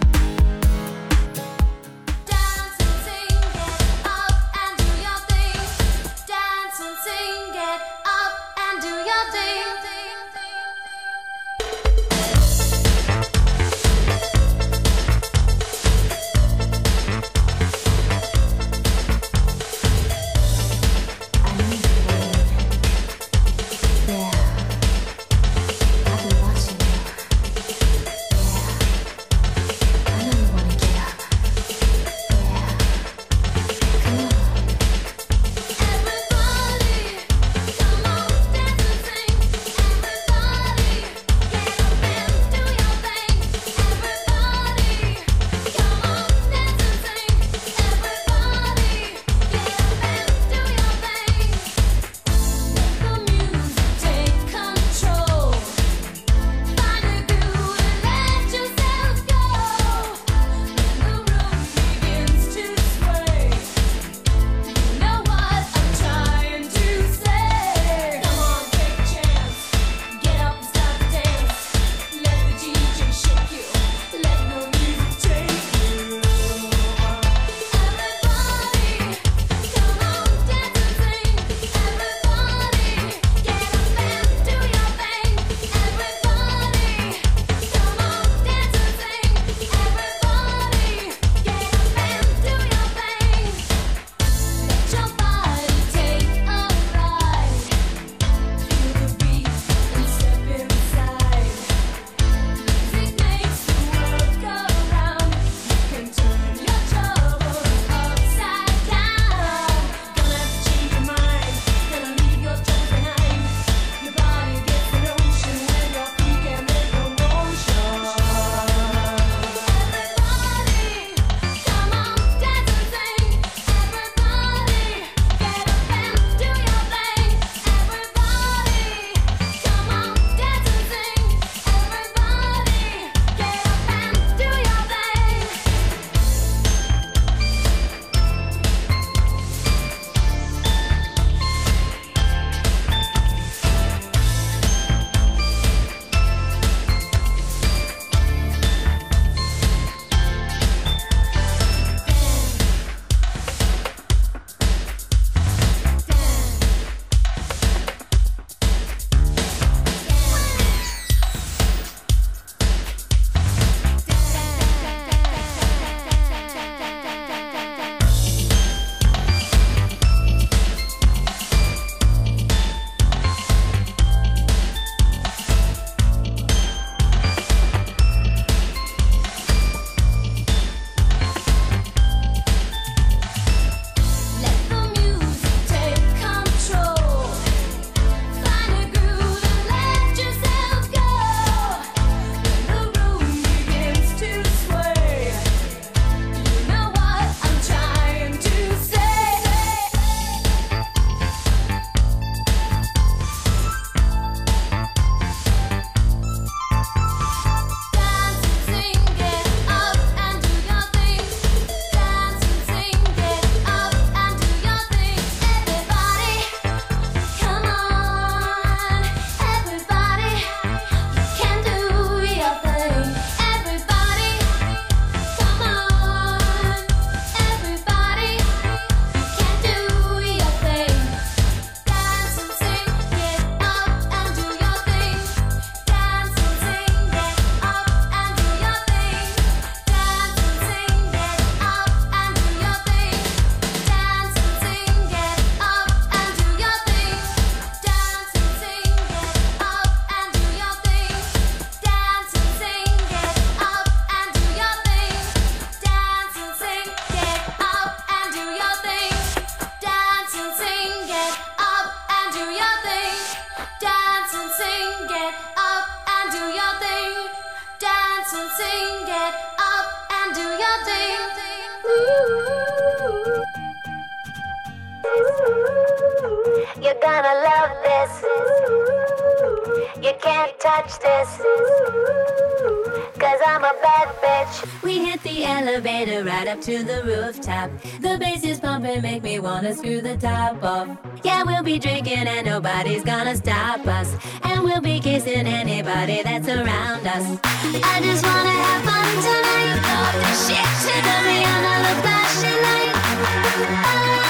Can't touch this. Cause I'm a bad bitch. We hit the elevator right up to the rooftop. The bass is pumping, make me wanna screw the top off. Yeah, we'll be drinking and nobody's gonna stop us. And we'll be kissing anybody that's around us. I just wanna have fun tonight. Love this shit to me under the flashing light.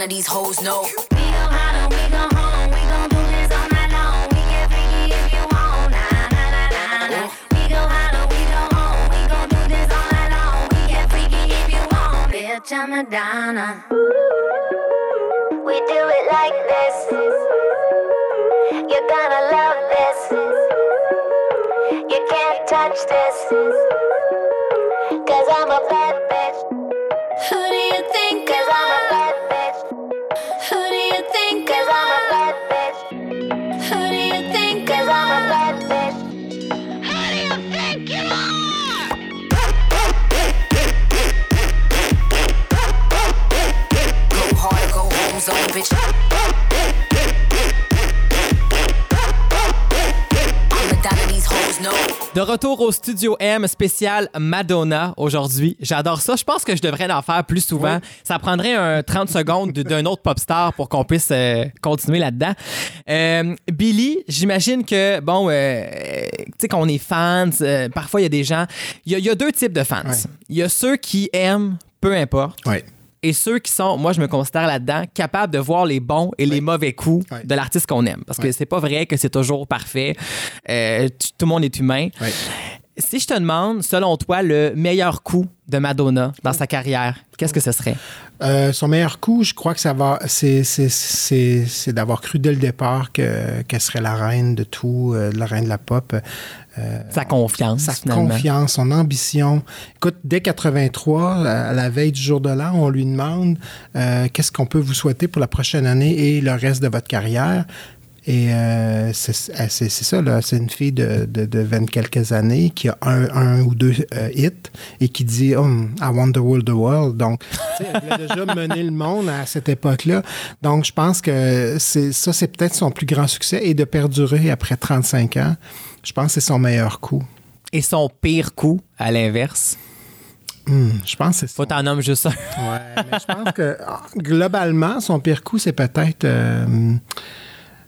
Bitch? I'm these hoes know. We go hard we go home. We gon' do this all night long. We get freaky if you want. Nah, nah, nah, nah, nah. We go hard we go home. We gon' do this all night long. We get freaky if you want. Bitch, I'm Madonna. We do it like this. You're gonna love this. You can't touch this. Bitch. De retour au Studio M spécial Madonna aujourd'hui. J'adore ça. Je pense que je devrais en faire plus souvent. Ça prendrait un 30 secondes de- d'un autre pop star pour qu'on puisse euh, continuer là-dedans. Euh, Billy, j'imagine que, bon, euh, tu sais, qu'on est fans, euh, parfois il y a des gens. Il y, a- il y a deux types de fans. Il y a ceux qui aiment, peu importe. Ouais. Et ceux qui sont, moi je me considère là-dedans, capables de voir les bons et les mauvais coups de l'artiste qu'on aime. Parce que c'est pas vrai que c'est toujours parfait. Euh, tout le monde est humain. Si je te demande, selon toi, le meilleur coup de Madonna dans sa carrière, qu'est-ce que ce serait? Euh, son meilleur coup, je crois que ça va, c'est, d'avoir cru dès le départ que, qu'elle serait la reine de tout, euh, la reine de la pop. Euh, Sa confiance, sa finalement. confiance, son ambition. Écoute, dès 83, à la veille du jour de l'an, on lui demande qu'est-ce qu'on peut vous souhaiter pour la prochaine année et le reste de votre carrière. Et euh, c'est c'est- ça, là. C'est une fille de, de, de 20 quelques années qui a un, un ou deux euh, hits et qui dit oh, I want the world, the world. Donc, *laughs* elle a déjà mené le monde à cette époque-là. Donc, je pense que ça, c'est peut-être son plus grand succès et de perdurer après 35 ans. Je pense que c'est son meilleur coup. Et son pire coup, à l'inverse, Hmm, je pense que c'est faut t'en nommer juste un. Ouais. mais je pense que ah, globalement, son pire coup, c'est peut-être, euh,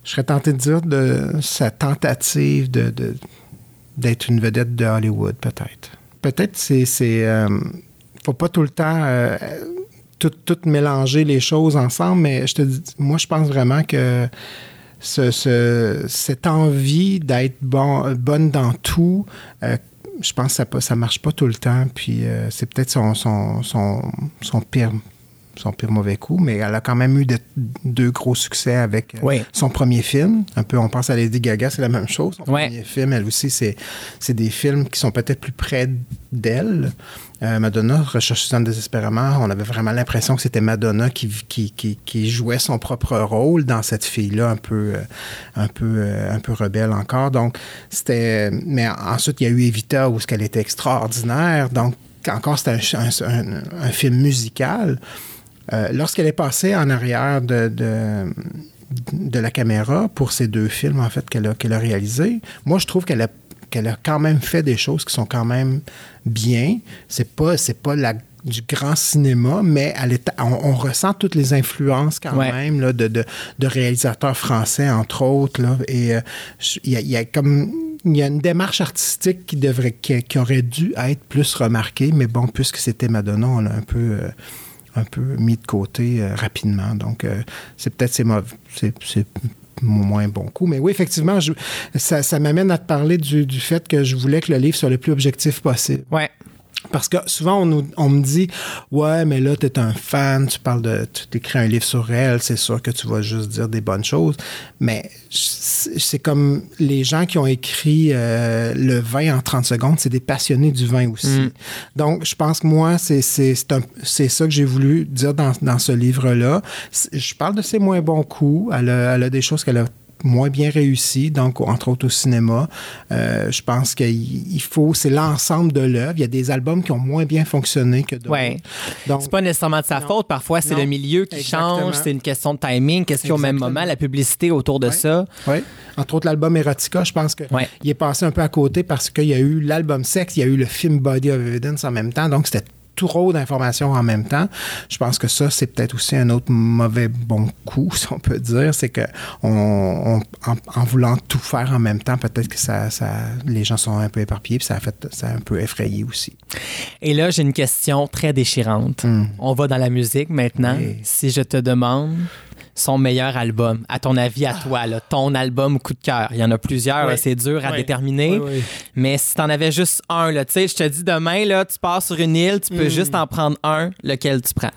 je serais tenté de dire, de sa tentative de, d'être une vedette de Hollywood, peut-être. Peut-être c'est, c'est, euh, faut pas tout le temps euh, tout, tout mélanger les choses ensemble, mais je te dis, moi, je pense vraiment que ce- ce- cette envie d'être bon, bonne dans tout, euh, je pense que ça, ça marche pas tout le temps. Puis c'est peut-être son, son, son, son pire son pire mauvais coup, mais elle a quand même eu de- deux gros succès avec euh, Oui. son premier film. Un peu, on pense à Lady Gaga, c'est la même chose. Son premier film, elle aussi, c'est, c'est des films qui sont peut-être plus près d'elle. Euh, Madonna, Recherche Suzanne désespérément, on avait vraiment l'impression que c'était Madonna qui, qui, qui, qui jouait son propre rôle dans cette fille-là, un peu, euh, un peu, un peu rebelle encore. Donc, c'était. Mais ensuite, il y a eu Evita où ce qu'elle était extraordinaire. Donc, encore, c'était un, un- un- un film musical. Euh, Lorsqu'elle est passée en arrière de, de, de la caméra pour ces deux films, en fait, qu'elle a, a réalisés, moi, je trouve qu'elle a, qu'elle a quand même fait des choses qui sont quand même bien. C'est pas, c'est pas la du grand cinéma, mais elle est, on, on ressent toutes les influences quand Ouais. même là, de, de, de réalisateurs français, entre autres. Là, et euh, il y, a- il y a comme il y a une démarche artistique qui devrait qui, qui aurait dû être plus remarquée, mais bon, puisque c'était Madonna, on l'a un peu euh, un peu mis de côté euh, rapidement. Donc, euh, c'est peut-être c'est moins bon coup. Mais oui, effectivement, je- ça, ça m'amène à te parler du, du fait que je voulais que le livre soit le plus objectif possible. Ouais. Parce que souvent, on, nous- on me dit Ouais, mais là, tu es un fan, tu parles de. Tu écris un livre sur elle, c'est sûr que tu vas juste dire des bonnes choses. Mais c'est comme les gens qui ont écrit euh, le vin en 30 secondes, c'est des passionnés du vin aussi. Donc, je pense que moi, c'est ça que j'ai voulu dire dans, dans ce livre-là. Je parle de ses moins bons coups. Elle a, elle a des choses qu'elle a moins bien réussi, donc entre autres au cinéma. Euh, je pense qu'il il faut, c'est l'ensemble de l'œuvre. Il y a des albums qui ont moins bien fonctionné que d'autres. Ouais. Donc, C'est pas nécessairement de sa Non. faute. Parfois, c'est le milieu qui Exactement. change. C'est une question de timing. Qu'est-ce qu'il y a au même moment? La publicité autour de Ouais. ça? oui. Entre autres, l'album Erotica, je pense qu'il Ouais. est passé un peu à côté parce qu'il y a eu l'album Sex, il y a eu le film Body of Evidence en même temps. Donc, c'était trop d'informations en même temps. Je pense que ça, c'est peut-être aussi un autre mauvais bon coup, *laughs* si on peut dire. C'est que on, on- en, en voulant tout faire en même temps, peut-être que ça, ça, les gens sont un peu éparpillés, puis ça a, fait, ça a un peu effrayé aussi. Et là, j'ai une question très déchirante. On va dans la musique maintenant. Si je te demande son meilleur album, à ton avis, à toi, là, ton album coup de cœur. Il y en a plusieurs, Oui. c'est dur à Oui. déterminer. Oui. Mais si t'en avais juste un, là, tu sais, je te dis demain, là, tu pars sur une île, tu peux juste en prendre un, lequel tu prends.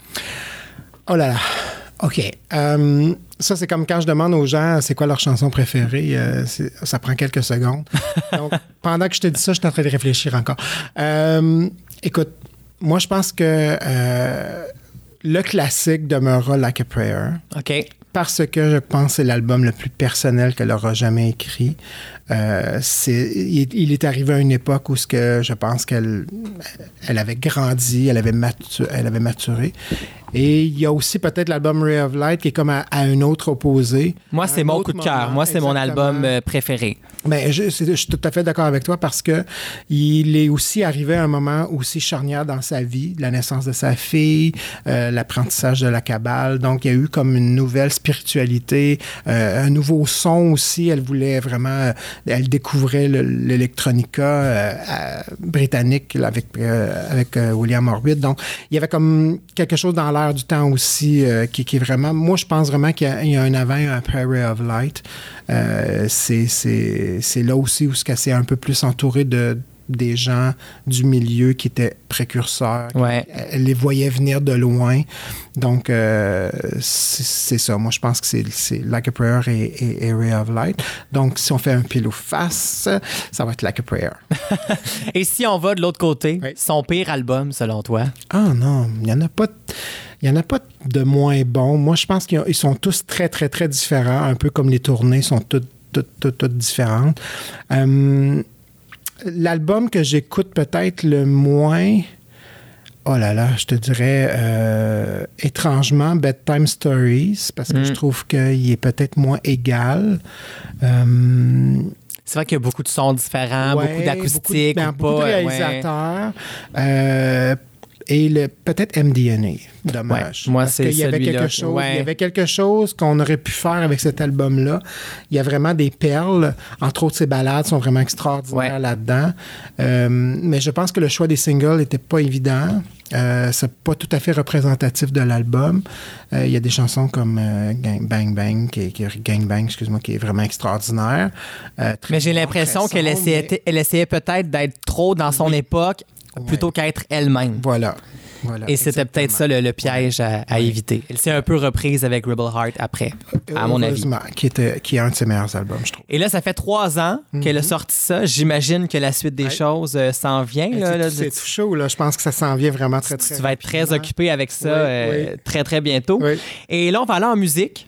Oh là là. OK. Euh, ça, c'est comme quand je demande aux gens c'est quoi leur chanson préférée. euh, ça prend quelques secondes. *laughs* Donc, pendant que je te dis ça, je suis en train de réfléchir encore. Euh, écoute, moi, je pense que euh, le classique demeurera Like a Prayer OK. parce que je pense que c'est l'album le plus personnel qu'elle aura jamais écrit. Euh, c'est, il, il est arrivé à une époque où ce que je pense qu'elle elle avait grandi, elle avait, matu- elle avait maturé. Et il y a aussi peut-être l'album Ray of Light qui est comme à, à un autre opposé. Moi, c'est mon coup de cœur. Moi, c'est mon album euh, préféré. Mais je, c'est- je suis tout à fait d'accord avec toi parce que il est aussi arrivé à un moment aussi charnière dans sa vie, la naissance de sa fille, euh, l'apprentissage de la cabale. Donc, il y a eu comme une nouvelle spiritualité, euh, un nouveau son aussi. Elle voulait vraiment, elle découvrait le- l'électronica euh, britannique avec, euh, avec euh, William Orbit. Donc, il y avait comme quelque chose dans l'air du temps aussi qui, est vraiment, moi, je pense vraiment qu'il y a, un avant un après of Light. C'est, c'est, c'est là aussi où ce qu'elle s'est un peu plus entourée de des gens du milieu qui étaient précurseurs. Ouais. Elle les voyait venir de loin. Donc, euh, c'est, ça. Moi, je pense que c'est, Like a Prayer et, et- et Ray of Light. Donc, si on fait un pile ou face, ça va être Like a Prayer. *laughs* Et si on va de l'autre côté, Oui. son pire album, selon toi? Ah non, il n'y en a pas. Il y en a pas de moins bons. Moi, je pense qu'ils ils sont tous très, très, très différents, un peu comme les tournées sont toutes, toutes, toutes, toutes différentes. Euh, L'album que j'écoute peut-être le moins, oh là là, je te dirais euh, étrangement Bedtime Stories, parce que Mm. je trouve qu'il est peut-être moins égal. Euh, C'est vrai qu'il y a beaucoup de sons différents, Ouais, beaucoup d'acoustiques. beaucoup de- ben, ou beaucoup de pas, ouais. réalisateurs. Euh, et le peut-être MDNA. Dommage. Ouais, moi, c'est qu'il y avait celui-là quelque que- chose. ouais. Il y avait quelque chose qu'on aurait pu faire avec cet album-là. Il y a vraiment des perles. Entre autres, ses ballades sont vraiment extraordinaires Ouais. là-dedans. Euh, mais je pense que le choix des singles n'était pas évident. Euh, c'est pas tout à fait représentatif de l'album. Euh, il y a des chansons comme euh, Gang Bang Bang, qui, est- qui Gang Bang, excuse-moi, qui est vraiment extraordinaire. Mais j'ai l'impression qu'elle mais- essayait peut-être d'être trop dans son époque plutôt qu'être elle-même. Voilà. Voilà, Et c'était peut-être ça le, le piège à, à éviter. Elle s'est un peu reprise avec Rebel Heart après, à mon avis. Qui, était, qui est un de ses meilleurs albums, je trouve. Et là, ça fait trois ans qu'elle a sorti ça. J'imagine que la suite des Mhm. Choses euh, s'en vient. C'est tout- chaud, là. Je pense que ça s'en vient vraiment très, très tu vas être très occupé avec ça euh, très, très bientôt. Et là, on va aller en musique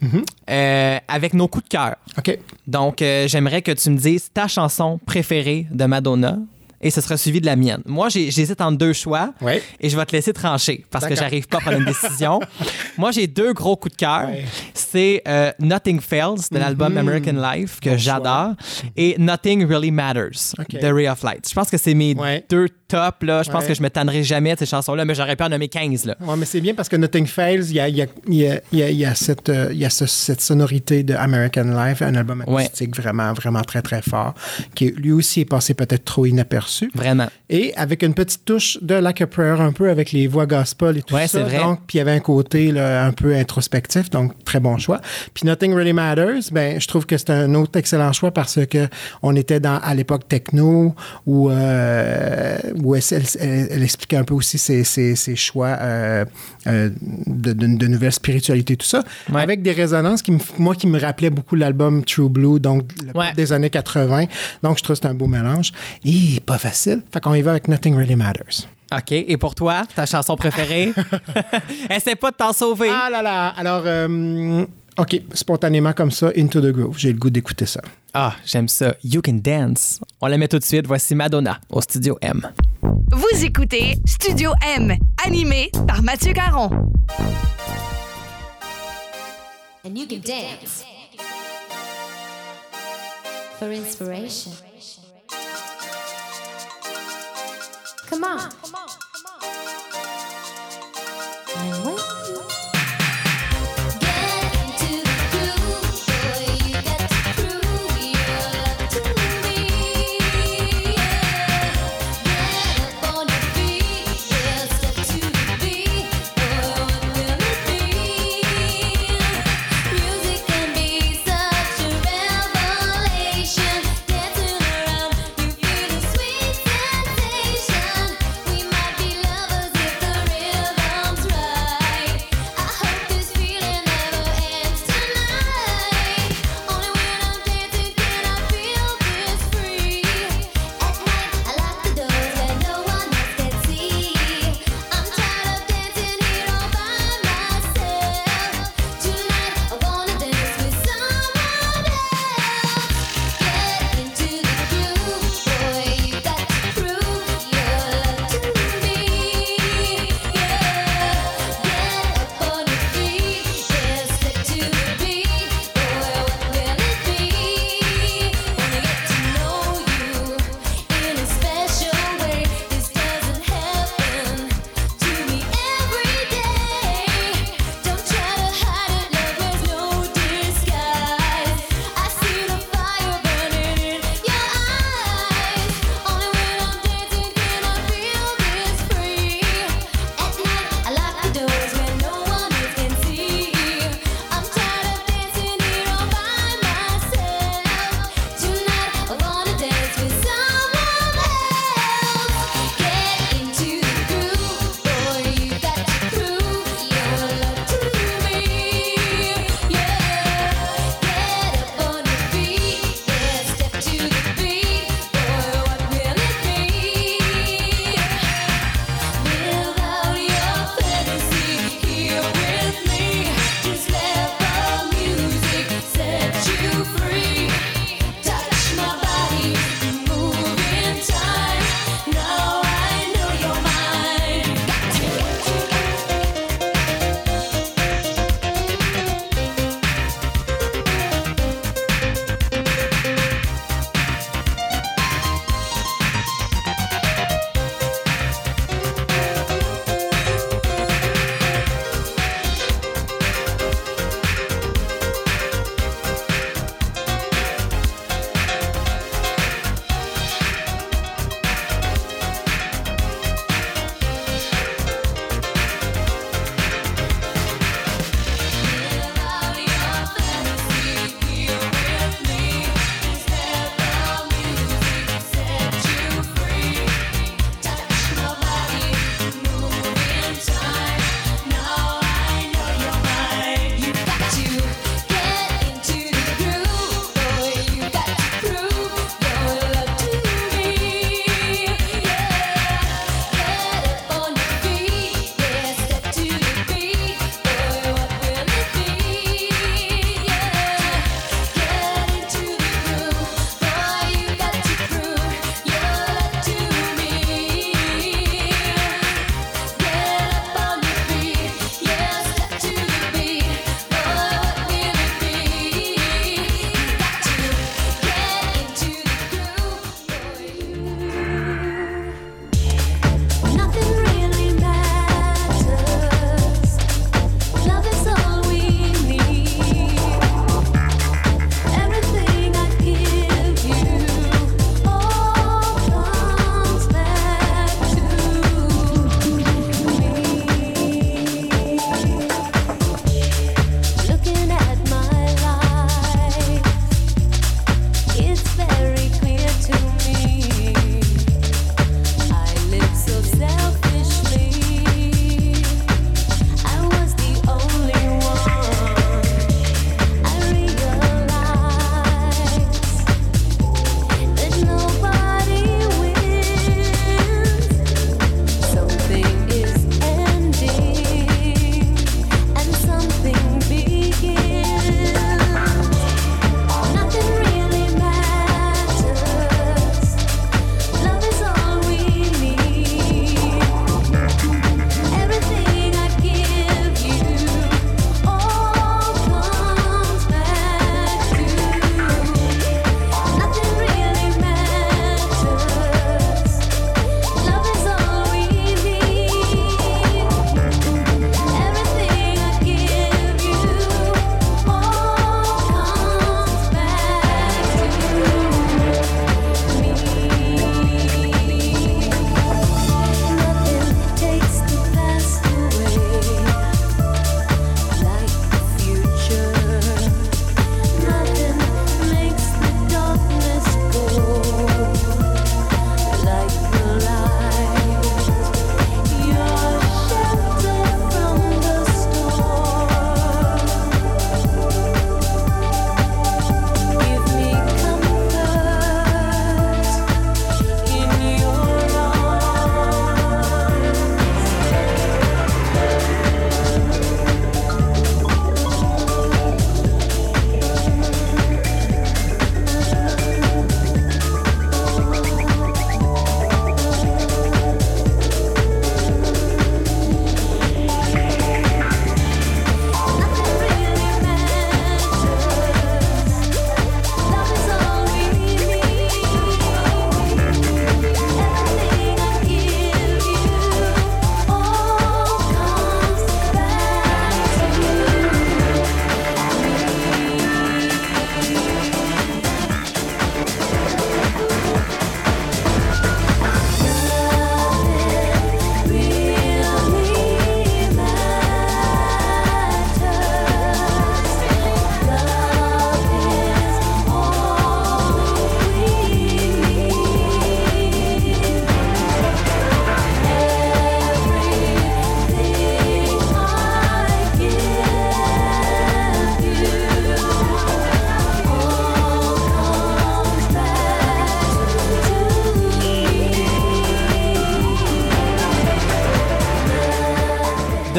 euh, avec nos coups de cœur. OK. Donc, j'aimerais que tu me dises ta chanson préférée de Madonna et ce sera suivi de la mienne. Moi, j'hésite entre deux choix Ouais. et je vais te laisser trancher parce que j'arrive pas à prendre une décision. *laughs* Moi, j'ai deux gros coups de cœur. C'est euh, Nothing Fails de l'album American Life que Bon j'adore et Nothing Really Matters Ok. de Ray of Light. Je pense que c'est mes deux tops. Là. Je pense Ouais. que je me tannerai jamais de ces chansons-là, mais j'aurais pu en nommer 15. Là. Ouais, mais c'est bien parce que Nothing Fails, il y a, il y a- il y a- il y a- il y a cette, euh, il y a ce- cette sonorité de American Life, un album Ouais. acoustique vraiment, vraiment très, très fort, qui lui aussi est passé peut-être trop inaperçu. Vraiment. Et avec une petite touche de Like a Prayer, un peu avec les voix gospel et tout Ouais, ça. c'est vrai. Donc, puis il y avait un côté là, un peu introspectif, donc très bon choix. Puis Nothing Really Matters, ben, je trouve que c'est un autre excellent choix parce que on était dans, à l'époque techno où, euh, où elle, elle- elle- elle expliquait un peu aussi ses, ses- ses choix euh, euh, de, de, de nouvelles spiritualités, tout ça, Ouais. avec des résonances qui, me- moi, qui me rappelaient beaucoup l'album True Blue, donc le pop Ouais. des années 80. Donc, je trouve que c'est un beau mélange. Et pas facile. Fait qu'on y va avec Nothing Really Matters. OK. Et pour toi, ta chanson préférée? *laughs* *laughs* Essaie pas de t'en sauver. Ah là là! Alors, euh, OK, spontanément comme ça, Into the Groove. J'ai le goût d'écouter ça. Ah, j'aime ça. You Can Dance. On la met tout de suite. Voici Madonna au Studio M. Vous écoutez Studio M, animé par Mathieu Caron. And you can dance for inspiration. Come on.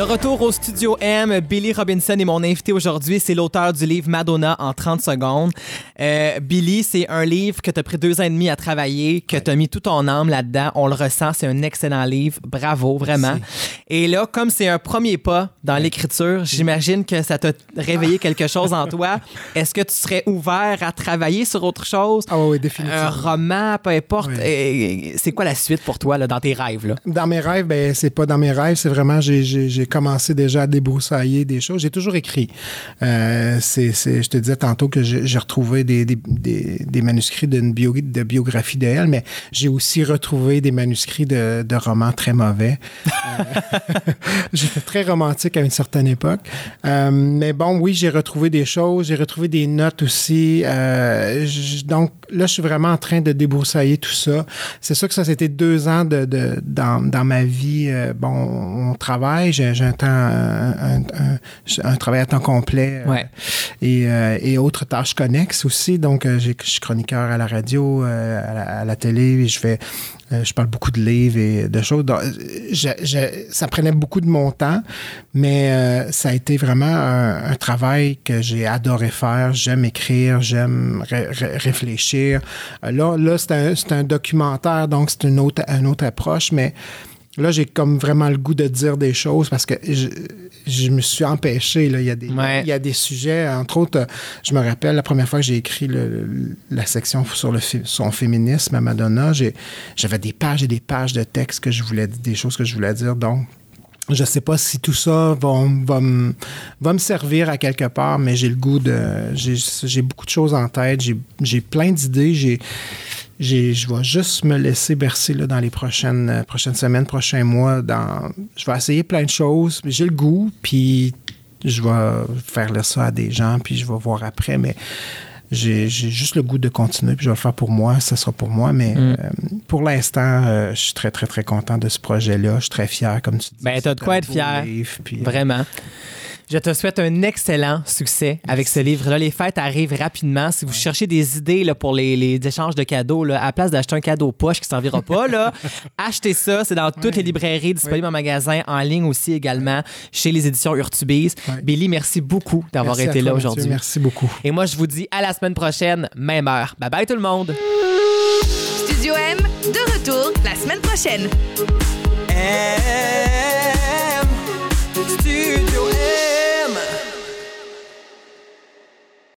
Retour au studio M, Billy Robinson est mon invité aujourd'hui. C'est l'auteur du livre Madonna en 30 secondes. Euh, Billy, c'est un livre que tu as pris deux ans et demi à travailler, que tu as mis tout ton âme là-dedans. On le ressent, c'est un excellent livre. Bravo, vraiment. Et là, comme c'est un premier pas dans l'écriture, j'imagine que ça t'a réveillé quelque chose en toi. *laughs* Est-ce que tu serais ouvert à travailler sur autre chose? Ah oui, oui, Un définitivement. roman, peu importe. Oui. C'est quoi la suite pour toi là, dans tes rêves? Là? Dans mes rêves, ben c'est pas dans mes rêves, c'est vraiment j'ai commencé déjà à débroussailler des choses. J'ai toujours écrit. Euh, c'est c'est- je te disais tantôt que j'ai retrouvé des, des, des, manuscrits bio, de biographie d'elle, mais j'ai aussi retrouvé des manuscrits de, de romans très mauvais. Euh, *laughs* J'étais très romantique à une certaine époque. Euh, mais bon, oui, j'ai retrouvé des choses, j'ai retrouvé des notes aussi. Donc là, je suis vraiment en train de débroussailler tout ça. C'est sûr que ça, c'était deux ans de, de- dans, dans ma vie. bon, on travaille, j'ai un temps, un, un- un- un travail à temps complet euh, Ouais. et, euh, et autres tâches connexes aussi. Donc, euh, je suis chroniqueur à la radio, à, la, à la télé, et je fais, je parle beaucoup de livres et de choses. Donc, je- je- ça prenait beaucoup de mon temps, mais euh, ça a été vraiment un, un travail que j'ai adoré faire. J'aime écrire, j'aime ré- ré- réfléchir. Là, là c'est un, c'est un documentaire, donc c'est une autre, une autre approche, mais Là, j'ai comme vraiment le goût de dire des choses parce que je, je me suis empêché. Là. Il, y a des, Ouais. il y a des sujets, entre autres, je me rappelle la première fois que j'ai écrit le- la section sur le, son féminisme à Madonna, j'avais des pages et des pages de textes que je voulais des choses que je voulais dire. Donc, je sais pas si tout ça va, me, va me servir à quelque part, mais j'ai le goût de. J'ai beaucoup de choses en tête. J'ai plein d'idées. J'ai- Je vais juste me laisser bercer là, dans les prochaines, euh, prochaines semaines, prochains mois. Dans, je vais essayer plein de choses. J'ai le goût, puis je vais faire lire ça à des gens, puis je vais voir après. Mais j'ai juste le goût de continuer, puis je vais le faire pour moi. Ça sera pour moi. Mais euh, pour l'instant, euh, je suis très, très, très content de ce projet-là. Je suis très fier, comme tu dis. Ben, t'as de quoi être fier. livre, puis, euh, Vraiment. Je te souhaite un excellent succès avec ce livre-là. Les fêtes arrivent rapidement. Si vous cherchez des idées là, pour les, les échanges de cadeaux, là, à la place d'acheter un cadeau poche qui ne servira pas, là, *laughs* achetez ça. C'est dans toutes les librairies, disponibles en magasin, en ligne aussi également, chez les éditions Urtubise. Ouais. Billy, merci beaucoup d'avoir été toi, là aujourd'hui. Merci beaucoup. Et moi, je vous dis à la semaine prochaine, même heure. Bye bye tout le monde. Studio M, de retour la semaine prochaine. Studio M.